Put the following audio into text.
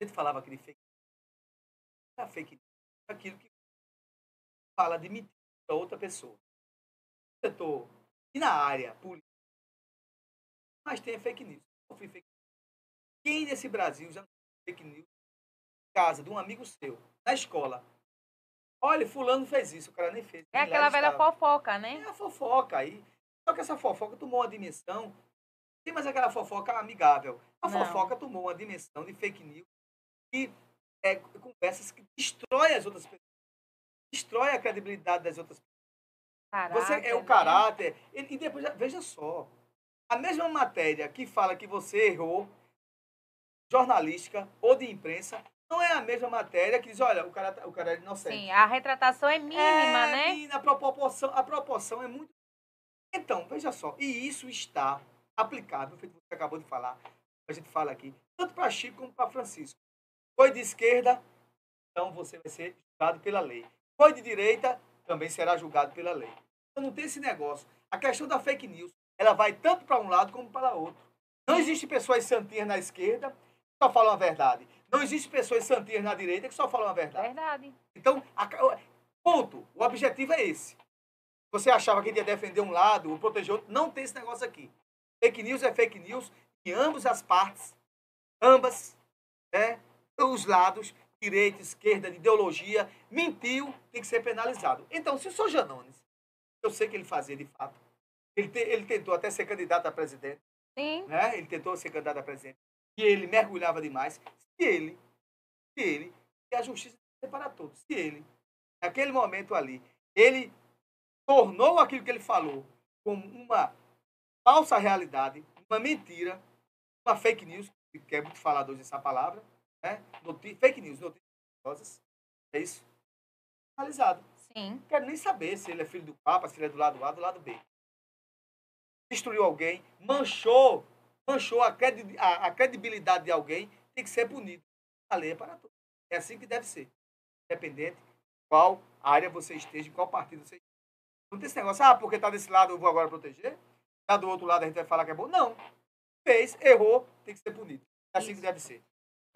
A gente falava aquele fake news. A fake news é aquilo que fala de mentira para outra pessoa. No setor e na área política, mas tem fake news. Fake news. Quem nesse Brasil já não fake news? Casa de um amigo seu, na escola. Olha, fulano fez isso, o cara nem fez. É aquela velha fofoca, né? É a fofoca aí. Só que essa fofoca tomou uma dimensão. Tem mais aquela fofoca amigável. A não. fofoca tomou uma dimensão de fake news e é, conversas que destrói as outras pessoas. Destrói a credibilidade das outras pessoas. Caráter, você é o caráter. Né? E depois, veja só. A mesma matéria que fala que você errou, jornalística ou de imprensa, não é a mesma matéria que diz, olha, o cara, tá, o cara é inocente. Sim, a retratação é mínima, é, né? Mínima, a proporção, a proporção é muito. Então, veja só, e isso está aplicável, feito você acabou de falar, a gente fala aqui, tanto para Chico como para Francisco. Foi de esquerda, então você vai ser julgado pela lei. Foi de direita, também será julgado pela lei. Então não tem esse negócio. A questão da fake news, ela vai tanto para um lado como para outro. Não existe pessoas santinhas na esquerda que só falam a verdade. Não existe pessoas santinhas na direita que só falam a verdade. Verdade. Então, a, ponto. O objetivo é esse. Você achava que ia defender um lado ou proteger outro. Não tem esse negócio aqui. Fake news é fake news em ambas as partes, ambas, né, os lados, direita, esquerda, ideologia, mentiu, tem que ser penalizado. Então, se o senhor Janones, eu sei que ele fazia de fato, ele, te, ele tentou até ser candidato a presidente. Sim. Né? Ele tentou ser candidato a presidente. E ele mergulhava demais. Se ele, se ele, e a justiça para todos, se ele, naquele momento ali, ele tornou aquilo que ele falou como uma falsa realidade, uma mentira, uma fake news, que é muito falado hoje essa palavra, né? fake news, notícias é isso? Analisado. Sim. Não quero nem saber se ele é filho do Papa, se ele é do lado A, do lado B. Destruiu alguém, manchou, manchou a, credi a, a credibilidade de alguém, tem que ser punido. A lei é para todos. É assim que deve ser. Independente de qual área você esteja, qual partido você esteja. Não tem esse negócio, ah, porque está desse lado eu vou agora proteger. Está do outro lado a gente vai falar que é bom. Não. Fez, errou, tem que ser punido. É assim Isso. que deve ser.